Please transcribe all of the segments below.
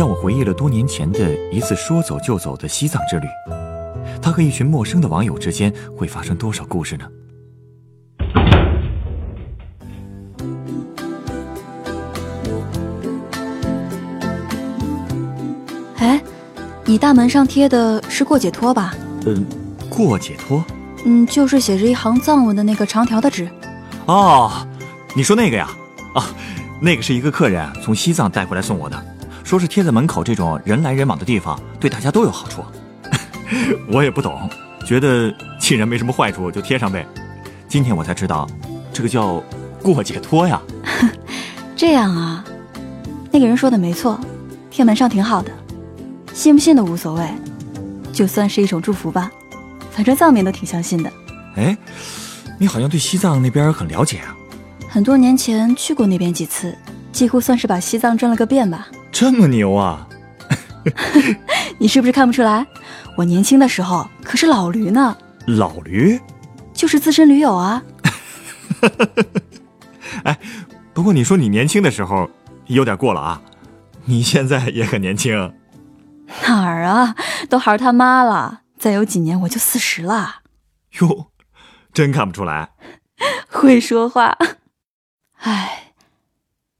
向我回忆了多年前的一次说走就走的西藏之旅。他和一群陌生的网友之间会发生多少故事呢？哎，你大门上贴的是过解脱吧？嗯，过解脱？嗯，就是写着一行藏文的那个长条的纸。哦，你说那个呀？啊，那个是一个客人从西藏带回来送我的，说是贴在门口这种人来人往的地方，对大家都有好处。我也不懂，觉得既然没什么坏处，就贴上呗。今天我才知道，这个叫过解脱呀。这样啊，那个人说的没错，贴门上挺好的。信不信都无所谓，就算是一种祝福吧。反正藏民都挺相信的。哎，你好像对西藏那边很了解啊。很多年前去过那边几次，几乎算是把西藏转了个遍吧。这么牛啊！你是不是看不出来？我年轻的时候可是老驴呢。老驴？就是资深驴友啊。哎，不过你说你年轻的时候有点过了啊。你现在也很年轻。哪儿啊？都孩儿他妈了，再有几年我就四十了。哟，真看不出来。会说话。哎，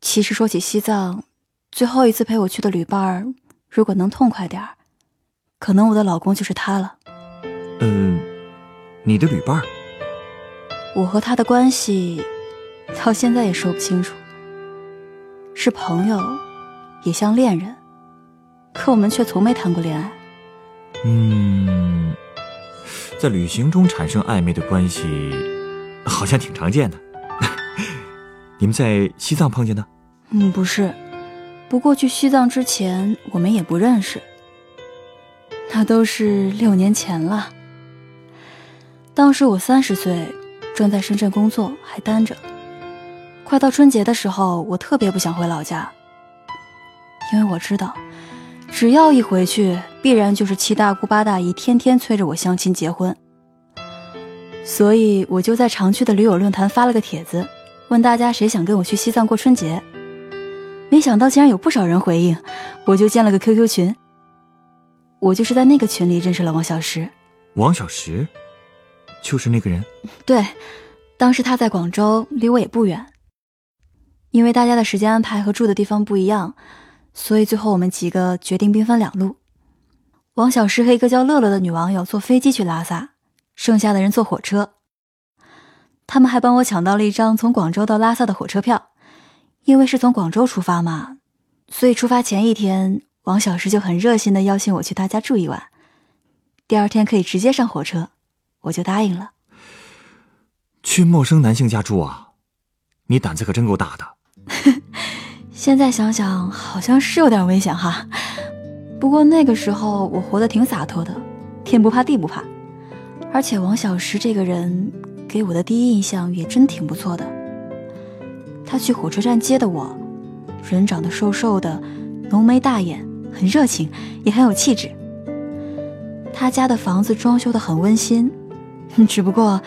其实说起西藏，最后一次陪我去的旅伴儿，如果能痛快点儿，可能我的老公就是他了。嗯，你的旅伴儿？我和他的关系，到现在也说不清楚。是朋友，也像恋人。可我们却从没谈过恋爱。嗯，在旅行中产生暧昧的关系，好像挺常见的。你们在西藏碰见的？嗯，不是。不过去西藏之前，我们也不认识。那都是六年前了。当时我三十岁，正在深圳工作，还单着。快到春节的时候，我特别不想回老家，因为我知道。只要一回去，必然就是七大姑八大姨天天催着我相亲结婚，所以我就在常去的驴友论坛发了个帖子，问大家谁想跟我去西藏过春节。没想到竟然有不少人回应，我就建了个 QQ 群。我就是在那个群里认识了王小石。王小石，就是那个人。对，当时他在广州，离我也不远。因为大家的时间安排和住的地方不一样。所以最后我们几个决定兵分两路，王小石和一个叫乐乐的女网友坐飞机去拉萨，剩下的人坐火车。他们还帮我抢到了一张从广州到拉萨的火车票，因为是从广州出发嘛，所以出发前一天，王小石就很热心的邀请我去他家住一晚，第二天可以直接上火车，我就答应了。去陌生男性家住啊，你胆子可真够大的。现在想想，好像是有点危险哈。不过那个时候我活得挺洒脱的，天不怕地不怕。而且王小石这个人给我的第一印象也真挺不错的。他去火车站接的我，人长得瘦瘦的，浓眉大眼，很热情，也很有气质。他家的房子装修的很温馨，只不过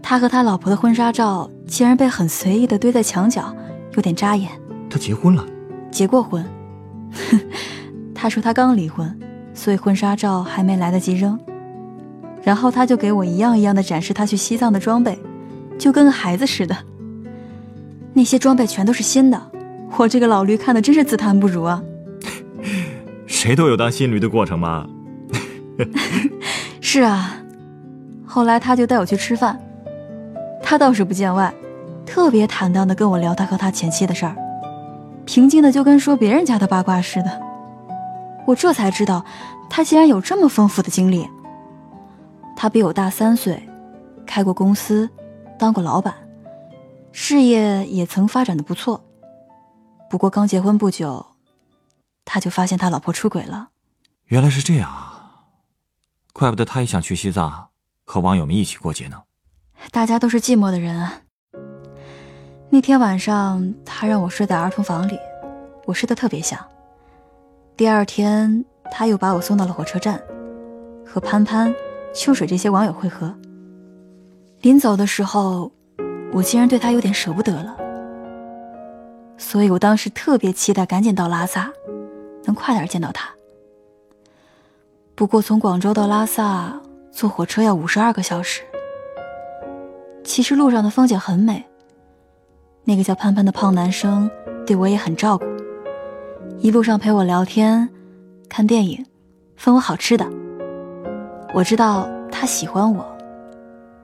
他和他老婆的婚纱照竟然被很随意的堆在墙角，有点扎眼。他结婚了，结过婚。他说他刚离婚，所以婚纱照还没来得及扔。然后他就给我一样一样的展示他去西藏的装备，就跟个孩子似的。那些装备全都是新的，我这个老驴看的真是自叹不如啊。谁都有当新驴的过程嘛。是啊，后来他就带我去吃饭，他倒是不见外，特别坦荡的跟我聊他和他前妻的事儿。平静的就跟说别人家的八卦似的，我这才知道，他竟然有这么丰富的经历。他比我大三岁，开过公司，当过老板，事业也曾发展的不错。不过刚结婚不久，他就发现他老婆出轨了。原来是这样啊！怪不得他也想去西藏，和网友们一起过节呢。大家都是寂寞的人啊。那天晚上，他让我睡在儿童房里，我睡得特别香。第二天，他又把我送到了火车站，和潘潘、秋水这些网友会合。临走的时候，我竟然对他有点舍不得了，所以我当时特别期待赶紧到拉萨，能快点见到他。不过从广州到拉萨坐火车要五十二个小时。其实路上的风景很美。那个叫潘潘的胖男生对我也很照顾，一路上陪我聊天、看电影，分我好吃的。我知道他喜欢我，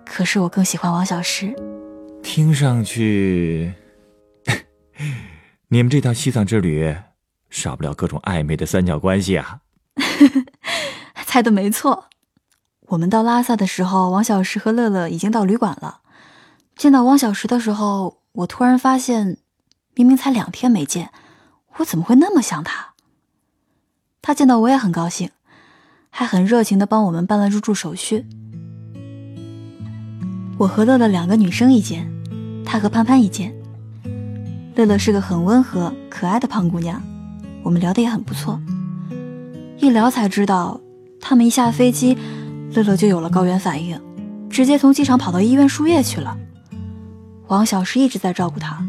可是我更喜欢王小石。听上去，你们这趟西藏之旅少不了各种暧昧的三角关系啊！猜的没错。我们到拉萨的时候，王小石和乐乐已经到旅馆了。见到王小石的时候，我突然发现，明明才两天没见，我怎么会那么想他？他见到我也很高兴，还很热情的帮我们办了入住手续。我和乐乐两个女生一间，她和潘潘一间。乐乐是个很温和可爱的胖姑娘，我们聊得也很不错。一聊才知道，他们一下飞机，乐乐就有了高原反应，直接从机场跑到医院输液去了。王小石一直在照顾他，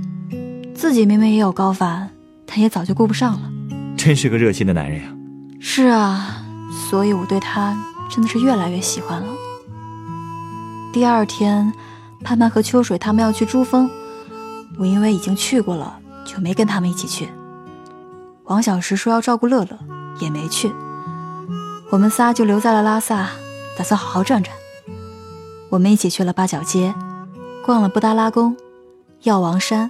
自己明明也有高反，他也早就顾不上了。真是个热心的男人呀！是啊，所以我对他真的是越来越喜欢了。第二天，盼盼和秋水他们要去珠峰，我因为已经去过了，就没跟他们一起去。王小石说要照顾乐乐，也没去。我们仨就留在了拉萨，打算好好转转。我们一起去了八角街。逛了布达拉宫、药王山。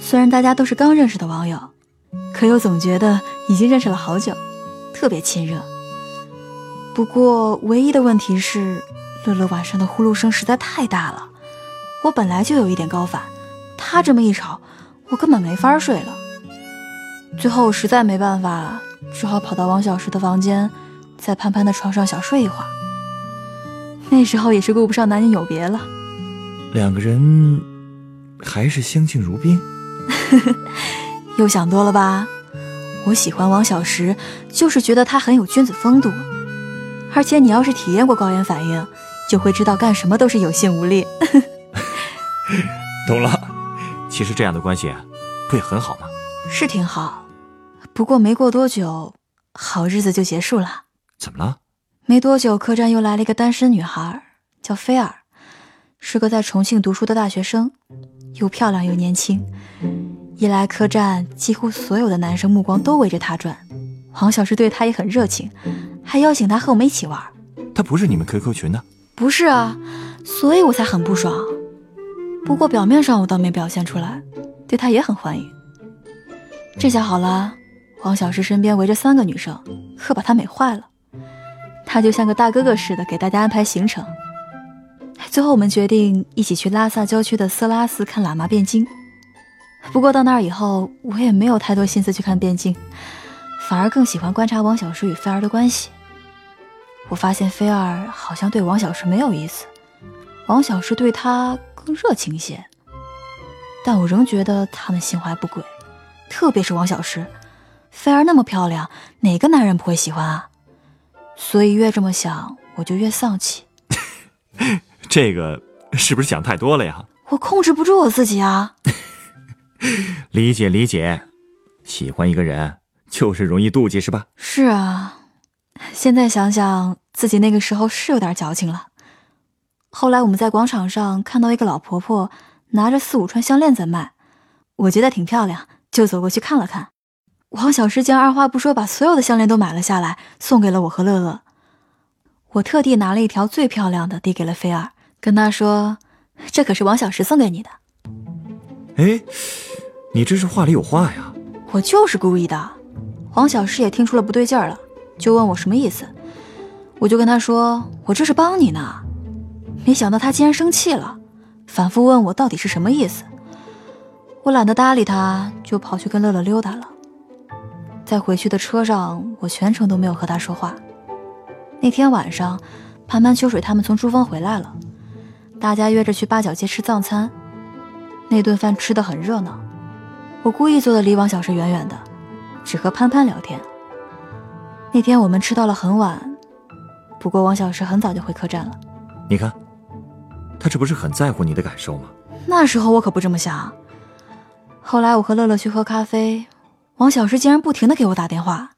虽然大家都是刚认识的网友，可又总觉得已经认识了好久，特别亲热。不过唯一的问题是，乐乐晚上的呼噜声实在太大了。我本来就有一点高反，他这么一吵，我根本没法睡了。最后我实在没办法，只好跑到王小石的房间，在潘潘的床上小睡一会儿。那时候也是顾不上男女有别了。两个人还是相敬如宾，又想多了吧？我喜欢王小石，就是觉得他很有君子风度，而且你要是体验过高原反应，就会知道干什么都是有心无力。懂了，其实这样的关系不也很好吗？是挺好，不过没过多久，好日子就结束了。怎么了？没多久，客栈又来了一个单身女孩，叫菲儿。是个在重庆读书的大学生，又漂亮又年轻。一来客栈，几乎所有的男生目光都围着她转。黄小石对她也很热情，还邀请她和我们一起玩。她不是你们 QQ 群的？不是啊，所以我才很不爽。不过表面上我倒没表现出来，对他也很欢迎。这下好了，黄小石身边围着三个女生，可把他美坏了。他就像个大哥哥似的，给大家安排行程。最后，我们决定一起去拉萨郊区的色拉寺看喇嘛辩经。不过到那儿以后，我也没有太多心思去看辩经，反而更喜欢观察王小石与菲儿的关系。我发现菲儿好像对王小石没有意思，王小石对她更热情些。但我仍觉得他们心怀不轨，特别是王小石，菲儿那么漂亮，哪个男人不会喜欢啊？所以越这么想，我就越丧气。这个是不是想太多了呀？我控制不住我自己啊！理解理解，喜欢一个人就是容易妒忌，是吧？是啊，现在想想自己那个时候是有点矫情了。后来我们在广场上看到一个老婆婆拿着四五串项链在卖，我觉得挺漂亮，就走过去看了看。王小石竟二话不说把所有的项链都买了下来，送给了我和乐乐。我特地拿了一条最漂亮的递给了菲儿。跟她说，这可是王小石送给你的。哎，你这是话里有话呀！我就是故意的。王小石也听出了不对劲儿了，就问我什么意思。我就跟他说，我这是帮你呢。没想到他竟然生气了，反复问我到底是什么意思。我懒得搭理他，就跑去跟乐乐溜达了。在回去的车上，我全程都没有和他说话。那天晚上，潘潘、秋水他们从珠峰回来了，大家约着去八角街吃藏餐。那顿饭吃得很热闹，我故意坐的离王小石远远的，只和潘潘聊天。那天我们吃到了很晚，不过王小石很早就回客栈了。你看，他这不是很在乎你的感受吗？那时候我可不这么想。后来我和乐乐去喝咖啡，王小石竟然不停的给我打电话，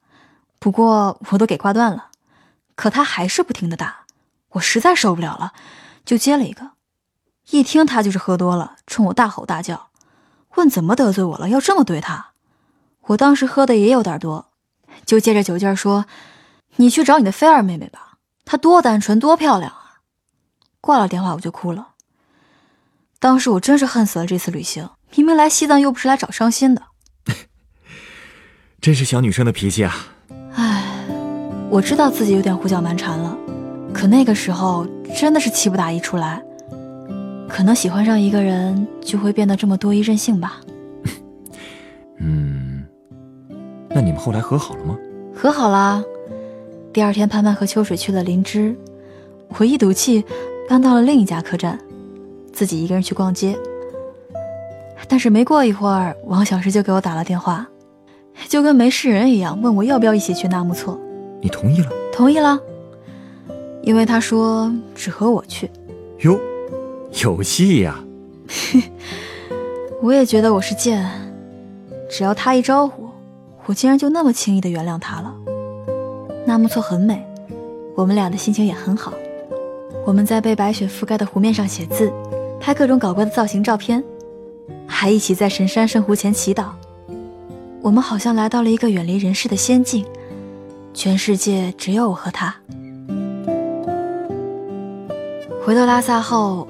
不过我都给挂断了，可他还是不停的打，我实在受不了了，就接了一个。一听他就是喝多了，冲我大吼大叫，问怎么得罪我了，要这么对他。我当时喝的也有点多，就借着酒劲儿说：“你去找你的菲儿妹妹吧，她多单纯多漂亮啊。”挂了电话我就哭了。当时我真是恨死了这次旅行。明明来西藏又不是来找伤心的，真是小女生的脾气啊！唉，我知道自己有点胡搅蛮缠了，可那个时候真的是气不打一处来。可能喜欢上一个人就会变得这么多疑任性吧。嗯，那你们后来和好了吗？和好啦。第二天，潘潘和秋水去了林芝，我一赌气搬到了另一家客栈，自己一个人去逛街。但是没过一会儿，王小石就给我打了电话，就跟没事人一样，问我要不要一起去纳木错。你同意了？同意了，因为他说只和我去。哟，有戏呀！我也觉得我是贱，只要他一招呼，我竟然就那么轻易的原谅他了。纳木错很美，我们俩的心情也很好。我们在被白雪覆盖的湖面上写字，拍各种搞怪的造型照片。还一起在神山圣湖前祈祷，我们好像来到了一个远离人世的仙境，全世界只有我和他。回到拉萨后，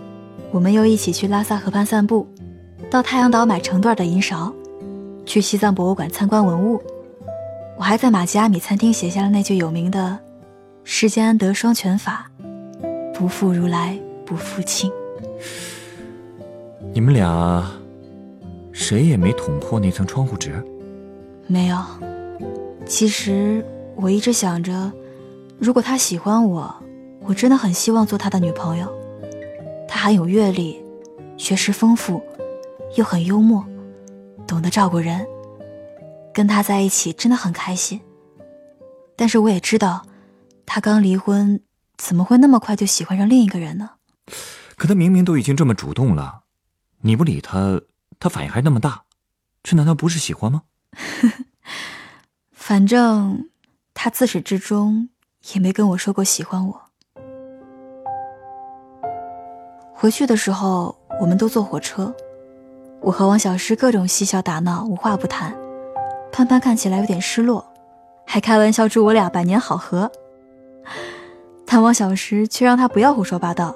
我们又一起去拉萨河畔散步，到太阳岛买成段的银勺，去西藏博物馆参观文物。我还在马吉阿米餐厅写下了那句有名的“世间安得双全法，不负如来不负卿”。你们俩。谁也没捅破那层窗户纸。没有。其实我一直想着，如果他喜欢我，我真的很希望做他的女朋友。他很有阅历，学识丰富，又很幽默，懂得照顾人。跟他在一起真的很开心。但是我也知道，他刚离婚，怎么会那么快就喜欢上另一个人呢？可他明明都已经这么主动了，你不理他。他反应还那么大，这难道不是喜欢吗？反正他自始至终也没跟我说过喜欢我。回去的时候，我们都坐火车，我和王小诗各种嬉笑打闹，无话不谈。潘潘看起来有点失落，还开玩笑祝我俩百年好合。但王小石却让他不要胡说八道。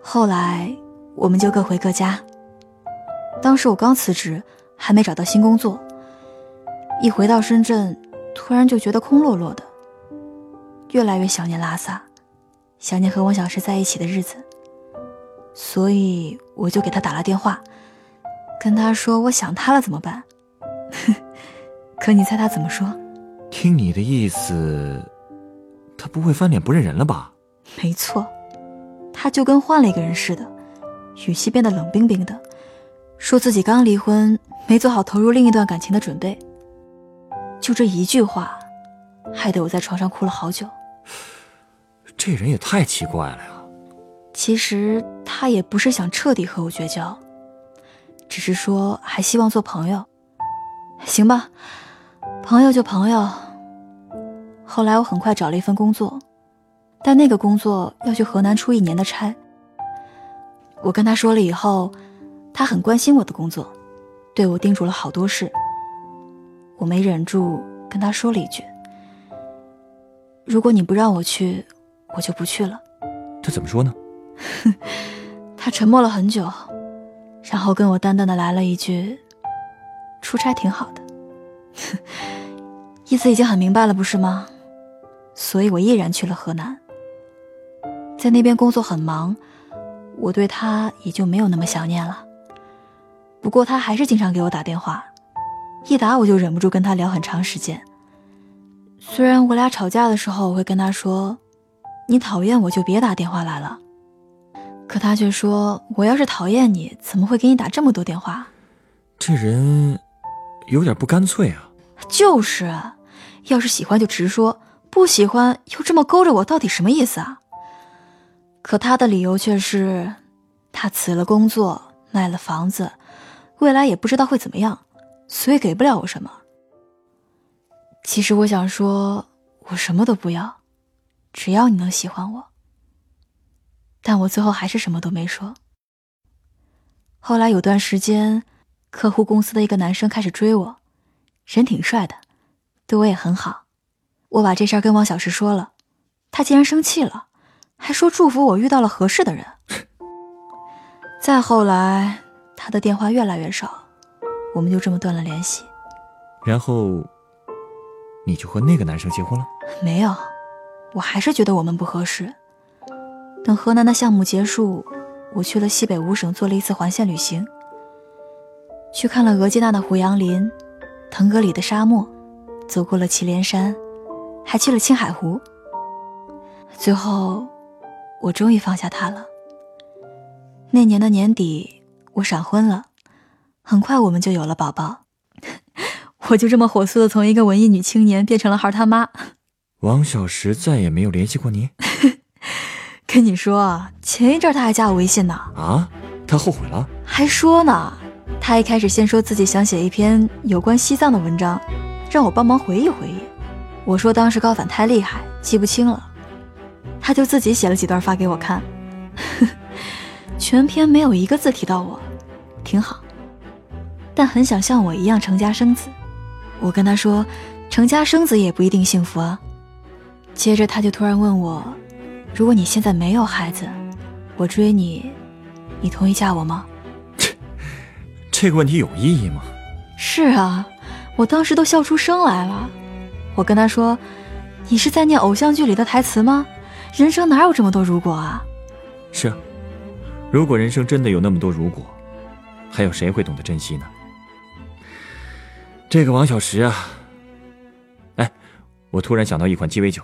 后来，我们就各回各家。当时我刚辞职，还没找到新工作。一回到深圳，突然就觉得空落落的，越来越想念拉萨，想念和王小石在一起的日子。所以我就给他打了电话，跟他说我想他了怎么办？可你猜他怎么说？听你的意思，他不会翻脸不认人了吧？没错，他就跟换了一个人似的，语气变得冷冰冰的。说自己刚离婚，没做好投入另一段感情的准备。就这一句话，害得我在床上哭了好久。这人也太奇怪了呀！其实他也不是想彻底和我绝交，只是说还希望做朋友。行吧，朋友就朋友。后来我很快找了一份工作，但那个工作要去河南出一年的差。我跟他说了以后。他很关心我的工作，对我叮嘱了好多事。我没忍住跟他说了一句：“如果你不让我去，我就不去了。”他怎么说呢？他沉默了很久，然后跟我淡淡的来了一句：“出差挺好的。”意思已经很明白了，不是吗？所以我毅然去了河南。在那边工作很忙，我对他也就没有那么想念了。不过他还是经常给我打电话，一打我就忍不住跟他聊很长时间。虽然我俩吵架的时候，我会跟他说：“你讨厌我就别打电话来了。”可他却说：“我要是讨厌你，怎么会给你打这么多电话？”这人有点不干脆啊。就是，要是喜欢就直说，不喜欢又这么勾着我，到底什么意思啊？可他的理由却是，他辞了工作，卖了房子，未来也不知道会怎么样，所以给不了我什么。其实我想说，我什么都不要，只要你能喜欢我。但我最后还是什么都没说。后来有段时间，客户公司的一个男生开始追我。人挺帅的，对我也很好。我把这事儿跟王小石说了，他竟然生气了，还说祝福我遇到了合适的人。再后来，他的电话越来越少，我们就这么断了联系。然后，你就和那个男生结婚了？没有，我还是觉得我们不合适。等河南的项目结束，我去了西北五省做了一次环线旅行，去看了额济纳的胡杨林。腾格里的沙漠，走过了祁连山，还去了青海湖。最后，我终于放下他了。那年的年底，我闪婚了，很快我们就有了宝宝。我就这么火速的从一个文艺女青年变成了孩他妈。王小石再也没有联系过你？跟你说，前一阵他还加我微信呢。啊？他后悔了？还说呢。他一开始先说自己想写一篇有关西藏的文章，让我帮忙回忆回忆。我说当时高反太厉害，记不清了。他就自己写了几段发给我看，全篇没有一个字提到我，挺好。但很想像我一样成家生子。我跟他说，成家生子也不一定幸福啊。接着他就突然问我，如果你现在没有孩子，我追你，你同意嫁我吗？这个问题有意义吗？是啊，我当时都笑出声来了。我跟他说：“你是在念偶像剧里的台词吗？人生哪有这么多如果啊？”是啊，如果人生真的有那么多如果，还有谁会懂得珍惜呢？这个王小石啊，哎，我突然想到一款鸡尾酒，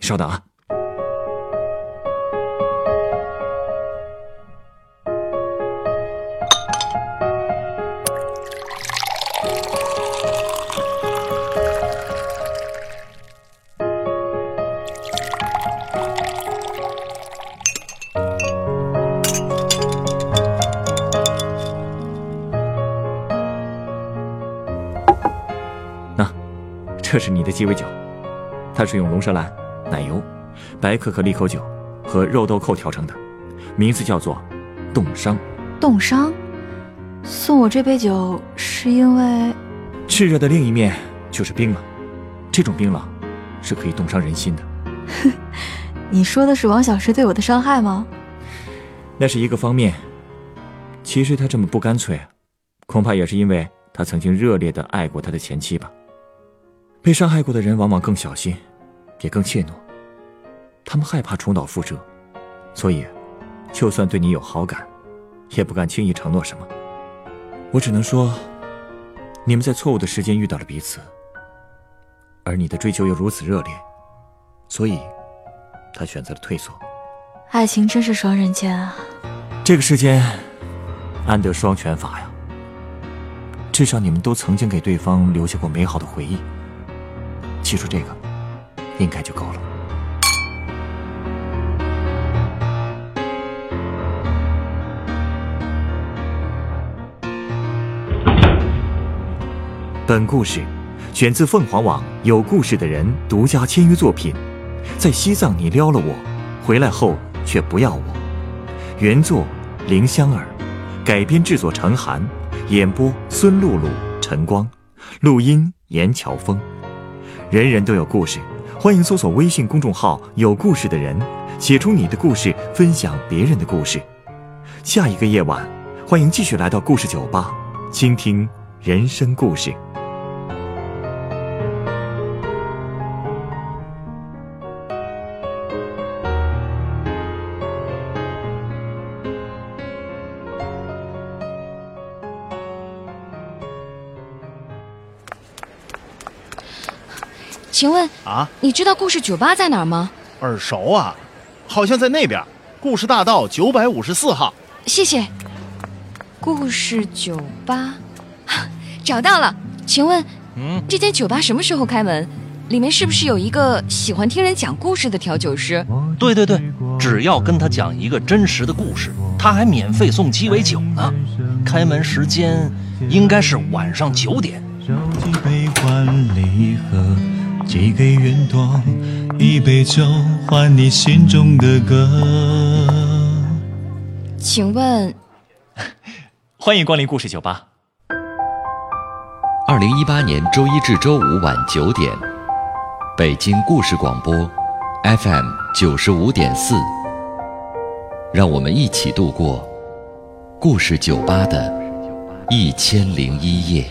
稍等啊。这是你的鸡尾酒，它是用龙舌兰、奶油、白可可利口酒和肉豆蔻调成的，名字叫做“冻伤”。冻伤，送我这杯酒是因为炽热的另一面就是冰冷，这种冰冷是可以冻伤人心的。你说的是王小石对我的伤害吗？那是一个方面，其实他这么不干脆，恐怕也是因为他曾经热烈的爱过他的前妻吧。被伤害过的人往往更小心，也更怯懦。他们害怕重蹈覆辙，所以，就算对你有好感，也不敢轻易承诺什么。我只能说，你们在错误的时间遇到了彼此，而你的追求又如此热烈，所以，他选择了退缩。爱情真是双刃剑啊！这个世间，安得双全法呀？至少你们都曾经给对方留下过美好的回忆。记住这个，应该就够了。本故事选自凤凰网有故事的人独家签约作品，在西藏你撩了我，回来后却不要我。原作林香儿，改编制作陈寒，演播孙露露、陈光，录音严乔峰。人人都有故事，欢迎搜索微信公众号“有故事的人”，写出你的故事，分享别人的故事。下一个夜晚，欢迎继续来到故事酒吧，倾听人生故事。请问啊，你知道故事酒吧在哪儿吗？耳熟啊，好像在那边，故事大道九百五十四号。谢谢。故事酒吧，找到了。请问，嗯，这间酒吧什么时候开门？里面是不是有一个喜欢听人讲故事的调酒师？对对对，只要跟他讲一个真实的故事，他还免费送鸡尾酒呢。开门时间应该是晚上九点。烧几杯换礼盒，寄给云朵，一杯酒换你心中的歌。请问，欢迎光临故事酒吧。二零一八年周一至周五晚九点，北京故事广播，FM 九十五点四。让我们一起度过故事酒吧的一千零一夜。